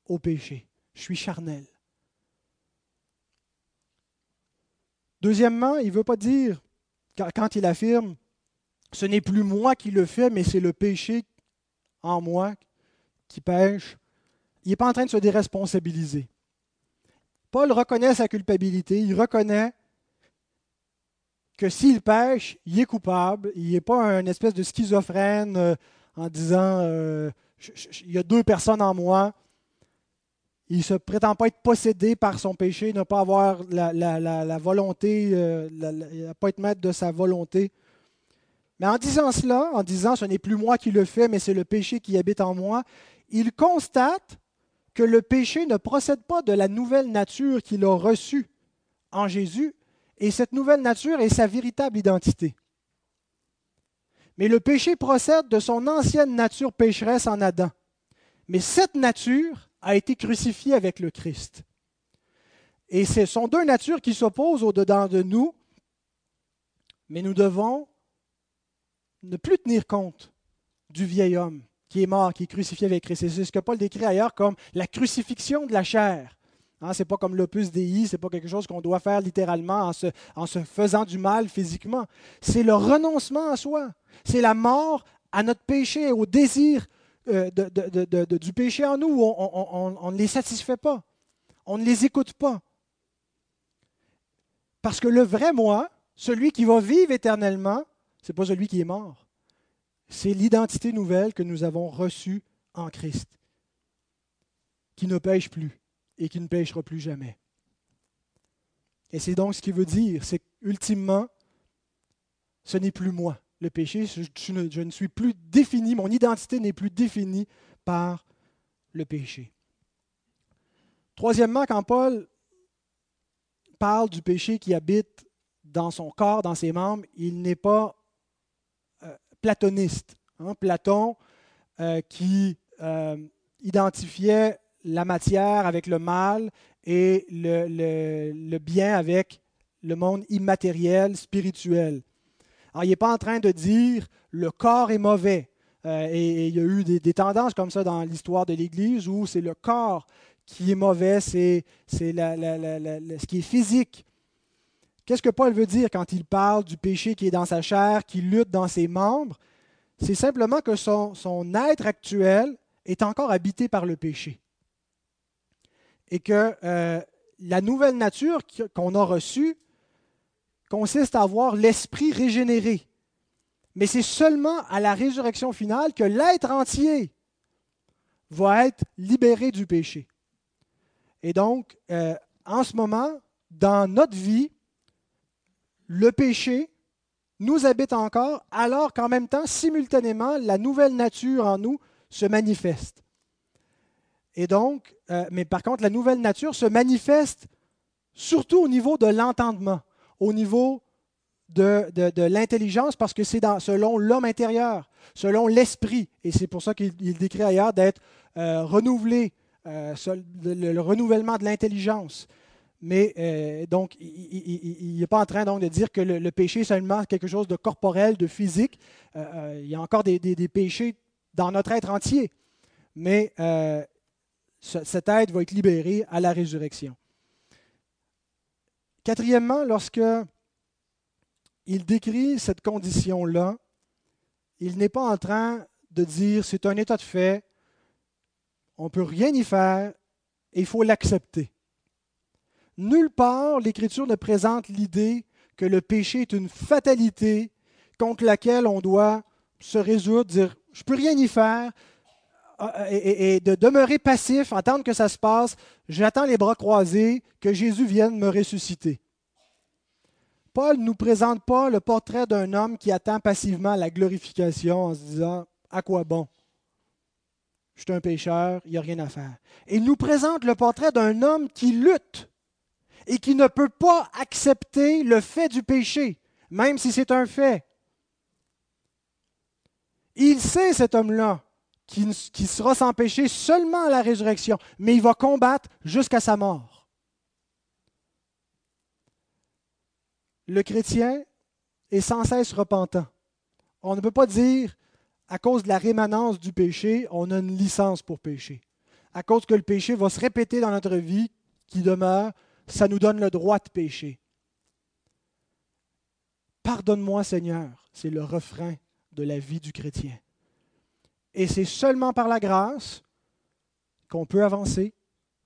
au péché. Je suis charnel. Deuxièmement, il ne veut pas dire, quand il affirme, ce n'est plus moi qui le fais, mais c'est le péché en moi qui pêche, il n'est pas en train de se déresponsabiliser. Paul reconnaît sa culpabilité, il reconnaît que s'il pêche, il est coupable, il n'est pas un espèce de schizophrène euh, en disant euh, il y a deux personnes en moi. Il ne se prétend pas être possédé par son péché, ne pas avoir la, volonté, euh, ne pas être maître de sa volonté. Mais en disant cela, en disant ce n'est plus moi qui le fais, mais c'est le péché qui habite en moi, il constate que le péché ne procède pas de la nouvelle nature qu'il a reçue en Jésus, et cette nouvelle nature est sa véritable identité. Mais le péché procède de son ancienne nature pécheresse en Adam. Mais cette nature a été crucifiée avec le Christ. Et ce sont deux natures qui s'opposent au-dedans de nous, mais nous devons ne plus tenir compte du vieil homme qui est mort, qui est crucifié avec Christ. C'est ce que Paul décrit ailleurs comme la crucifixion de la chair. Hein, ce n'est pas comme l'opus Dei, ce n'est pas quelque chose qu'on doit faire littéralement en se, faisant du mal physiquement. C'est le renoncement à soi. C'est la mort à notre péché, au désir euh, du péché en nous. On ne les satisfait pas. On ne les écoute pas. Parce que le vrai moi, celui qui va vivre éternellement, ce n'est pas celui qui est mort. C'est l'identité nouvelle que nous avons reçue en Christ, qui ne pêche plus et qui ne pêchera plus jamais. Et c'est donc ce qu'il veut dire, c'est qu'ultimement, ce n'est plus moi. Le péché, je, ne, suis plus défini, mon identité n'est plus définie par le péché. Troisièmement, quand Paul parle du péché qui habite dans son corps, dans ses membres, il n'est pas platoniste. Hein. Platon, euh, qui euh, identifiait la matière avec le mal et le, bien avec le monde immatériel, spirituel. Alors, il n'est pas en train de dire le corps est mauvais. Euh, et, il y a eu des, tendances comme ça dans l'histoire de l'Église où c'est le corps qui est mauvais, c'est ce qui est physique. Qu'est-ce que Paul veut dire quand il parle du péché qui est dans sa chair, qui lutte dans ses membres? C'est simplement que son, être actuel est encore habité par le péché et que euh, la nouvelle nature qu'on a reçue consiste à avoir l'esprit régénéré. Mais c'est seulement à la résurrection finale que l'être entier va être libéré du péché. Et donc, euh, en ce moment, dans notre vie, le péché nous habite encore, alors qu'en même temps, simultanément, la nouvelle nature en nous se manifeste. Et donc, euh, mais par contre, la nouvelle nature se manifeste surtout au niveau de l'entendement, au niveau de, l'intelligence, parce que c'est selon l'homme intérieur, selon l'esprit. Et c'est pour ça qu'il décrit ailleurs d'être euh, renouvelé, euh, le, renouvellement de l'intelligence. Mais donc, il n'est pas en train donc, de dire que le, péché est seulement quelque chose de corporel, de physique. il y a encore des, péchés dans notre être entier. Mais cette aide va être libérée à la résurrection. Quatrièmement, lorsque il décrit cette condition-là, il n'est pas en train de dire c'est un état de fait, on ne peut rien y faire et il faut l'accepter. Nulle part l'Écriture ne présente l'idée que le péché est une fatalité contre laquelle on doit se résoudre, dire je ne peux rien y faire, et, de demeurer passif, attendre que ça se passe, j'attends les bras croisés, que Jésus vienne me ressusciter. Paul ne nous présente pas le portrait d'un homme qui attend passivement la glorification en se disant À quoi bon? Je suis un pécheur, il n'y a rien à faire. Il nous présente le portrait d'un homme qui lutte et qui ne peut pas accepter le fait du péché, même si c'est un fait. Il sait, cet homme-là, qui, sera sans péché seulement à la résurrection, mais il va combattre jusqu'à sa mort. Le chrétien est sans cesse repentant. On ne peut pas dire, à cause de la rémanence du péché, on a une licence pour pécher. À cause que le péché va se répéter dans notre vie, qui demeure, ça nous donne le droit de pécher. Pardonne-moi Seigneur, c'est le refrain de la vie du chrétien. Et c'est seulement par la grâce qu'on peut avancer,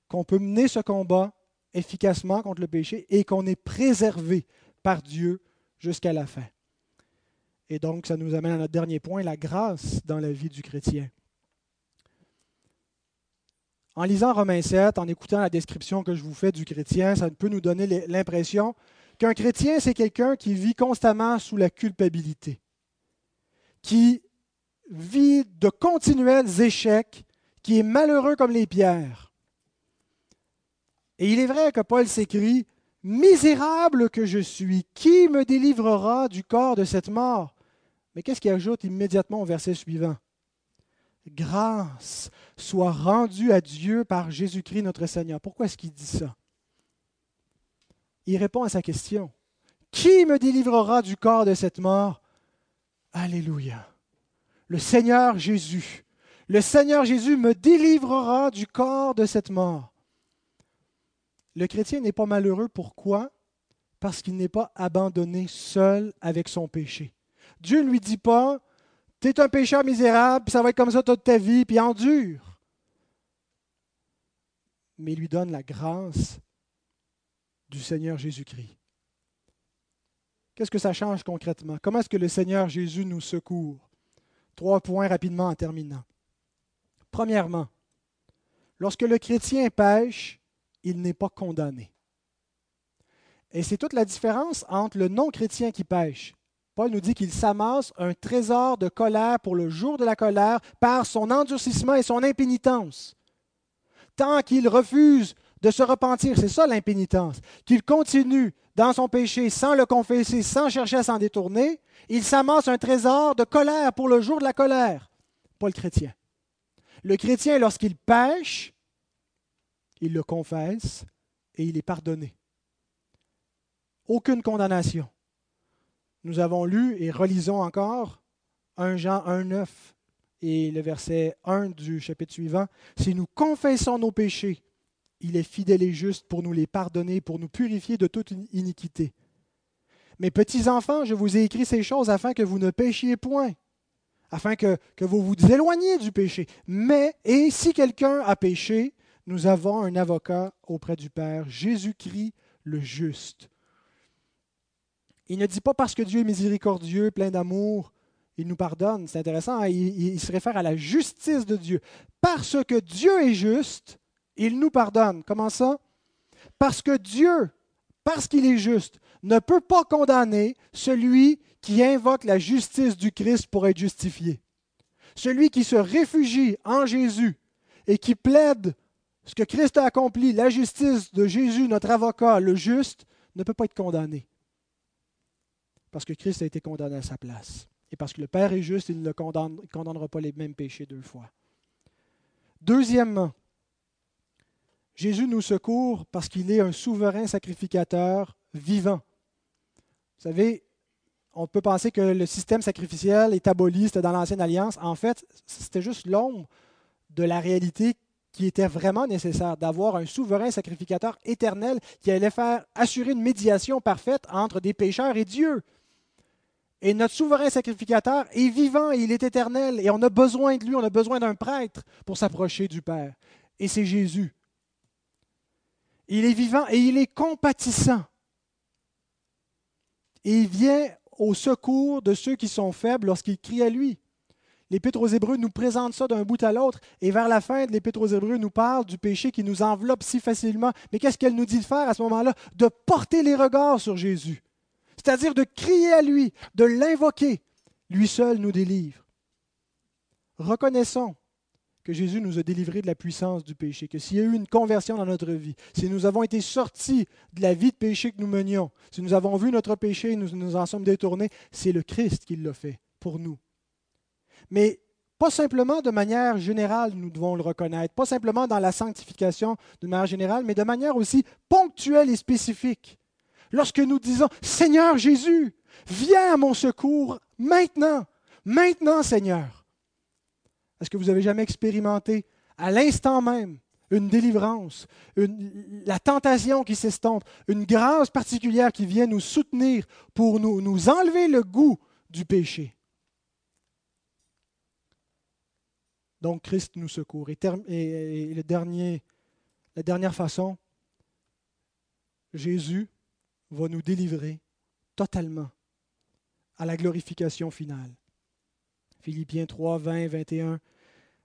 qu'on peut mener ce combat efficacement contre le péché et qu'on est préservé par Dieu jusqu'à la fin. Et donc, ça nous amène à notre dernier point, la grâce dans la vie du chrétien. En lisant Romains 7, en écoutant la description que je vous fais du chrétien, ça peut nous donner l'impression qu'un chrétien, c'est quelqu'un qui vit constamment sous la culpabilité, qui vit de continuels échecs, qui est malheureux comme les pierres. Et il est vrai que Paul s'écrit, Misérable que je suis, qui me délivrera du corps de cette mort Mais qu'est-ce qu'il ajoute immédiatement au verset suivant? Grâce soit rendue à Dieu par Jésus-Christ notre Seigneur. Pourquoi est-ce qu'il dit ça? Il répond à sa question. Qui me délivrera du corps de cette mort? Alléluia le Seigneur Jésus. Le Seigneur Jésus me délivrera du corps de cette mort. Le chrétien n'est pas malheureux. Pourquoi? Parce qu'il n'est pas abandonné seul avec son péché. Dieu ne lui dit pas, tu es un pécheur misérable, puis ça va être comme ça toute ta vie, puis endure. Mais il lui donne la grâce du Seigneur Jésus-Christ. Qu'est-ce que ça change concrètement? Comment est-ce que le Seigneur Jésus nous secourt? Trois points rapidement en terminant. Premièrement, lorsque le chrétien pêche, il n'est pas condamné. Et c'est toute la différence entre le non-chrétien qui pêche. Paul nous dit qu'il s'amasse un trésor de colère pour le jour de la colère par son endurcissement et son impénitence. Tant qu'il refuse de se repentir, c'est ça l'impénitence, qu'il continue dans son péché sans le confesser, sans chercher à s'en détourner, il s'amasse un trésor de colère pour le jour de la colère. Pas le chrétien. Le chrétien, lorsqu'il pêche, il le confesse et il est pardonné. Aucune condamnation. Nous avons lu et relisons encore 1 Jean 1,9 et le verset 1 du chapitre suivant. Si nous confessons nos péchés, il est fidèle et juste pour nous les pardonner, pour nous purifier de toute iniquité. Mes petits enfants, je vous ai écrit ces choses afin que vous ne péchiez point, afin que, que vous vous éloigniez du péché. Mais, et si quelqu'un a péché, nous avons un avocat auprès du Père, Jésus-Christ le juste. Il ne dit pas parce que Dieu est miséricordieux, plein d'amour, il nous pardonne. C'est intéressant, hein, il, il, se réfère à la justice de Dieu. Parce que Dieu est juste, il nous pardonne. Comment ça? Parce que Dieu, parce qu'il est juste, ne peut pas condamner celui qui invoque la justice du Christ pour être justifié. Celui qui se réfugie en Jésus et qui plaide ce que Christ a accompli, la justice de Jésus, notre avocat, le juste, ne peut pas être condamné. Parce que Christ a été condamné à sa place. Et parce que le Père est juste, il ne condamnera pas les mêmes péchés deux fois. Deuxièmement, Jésus nous secourt parce qu'il est un souverain sacrificateur vivant. Vous savez, on peut penser que le système sacrificiel est aboli, dans l'Ancienne Alliance. En fait, c'était juste l'ombre de la réalité qui était vraiment nécessaire, d'avoir un souverain sacrificateur éternel qui allait faire assurer une médiation parfaite entre des pécheurs et Dieu. Et notre souverain sacrificateur est vivant et il est éternel et on a besoin de lui, on a besoin d'un prêtre pour s'approcher du Père. Et c'est Jésus. Il est vivant et il est compatissant. Et il vient au secours de ceux qui sont faibles lorsqu'ils crient à lui. L'Épître aux Hébreux nous présente ça d'un bout à l'autre, et vers la fin de l'Épître aux Hébreux nous parle du péché qui nous enveloppe si facilement. Mais qu'est-ce qu'elle nous dit de faire à ce moment-là? De porter les regards sur Jésus, c'est-à-dire de crier à lui, de l'invoquer. Lui seul nous délivre. Reconnaissons que Jésus nous a délivrés de la puissance du péché, que s'il y a eu une conversion dans notre vie, si nous avons été sortis de la vie de péché que nous menions, si nous avons vu notre péché et nous nous en sommes détournés, c'est le Christ qui l'a fait pour nous. mais pas simplement de manière générale, nous devons le reconnaître, pas simplement dans la sanctification de manière générale, mais de manière aussi ponctuelle et spécifique. Lorsque nous disons, Seigneur Jésus, viens à mon secours maintenant, maintenant Seigneur. Est-ce que vous avez jamais expérimenté à l'instant même une délivrance, la tentation qui s'estompe, une grâce particulière qui vient nous soutenir pour nous, enlever le goût du péché? Donc Christ nous secourt. Et, le dernier, la dernière façon, Jésus va nous délivrer totalement à la glorification finale. Philippiens 3, 20, 21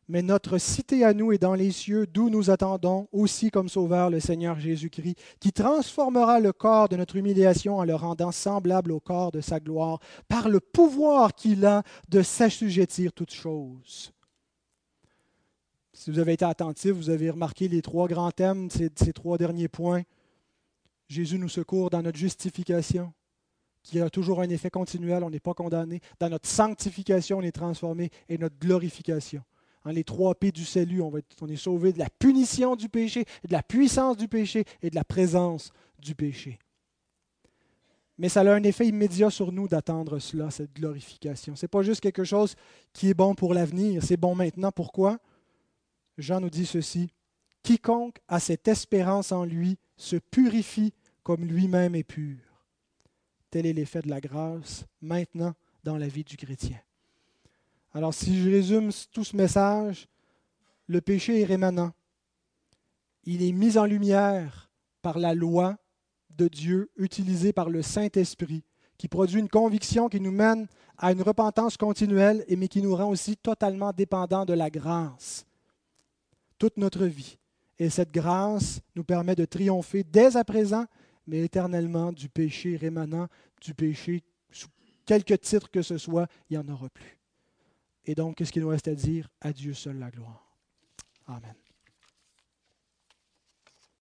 mais notre cité à nous est dans les cieux, d'où nous attendons aussi comme sauveur le Seigneur Jésus-Christ, qui transformera le corps de notre humiliation en le rendant semblable au corps de sa gloire, par le pouvoir qu'il a de s'assujettir toutes choses. Si vous avez été attentif, vous avez remarqué les trois grands thèmes, ces, ces trois derniers points. Jésus nous secourt dans notre justification, qui a toujours un effet continuel, on n'est pas condamné. Dans notre sanctification, on est transformé, et notre glorification les trois P du salut, on, est sauvé de la punition du péché, de la puissance du péché et de la présence du péché. Mais ça a un effet immédiat sur nous d'attendre cela, cette glorification. Ce n'est pas juste quelque chose qui est bon pour l'avenir, c'est bon maintenant. Pourquoi? Jean nous dit ceci. Quiconque a cette espérance en lui se purifie comme lui-même est pur. Tel est l'effet de la grâce maintenant dans la vie du chrétien. Alors si je résume tout ce message, le péché est rémanent. Il est mis en lumière par la loi de Dieu utilisée par le Saint-Esprit, qui produit une conviction qui nous mène à une repentance continuelle, mais qui nous rend aussi totalement dépendants de la grâce toute notre vie. Et cette grâce nous permet de triompher dès à présent, mais éternellement du péché rémanent, du péché sous quelque titre que ce soit, il n'y en aura plus. Et donc, qu'est-ce qu'il nous reste à dire? À Dieu seul la gloire. Amen.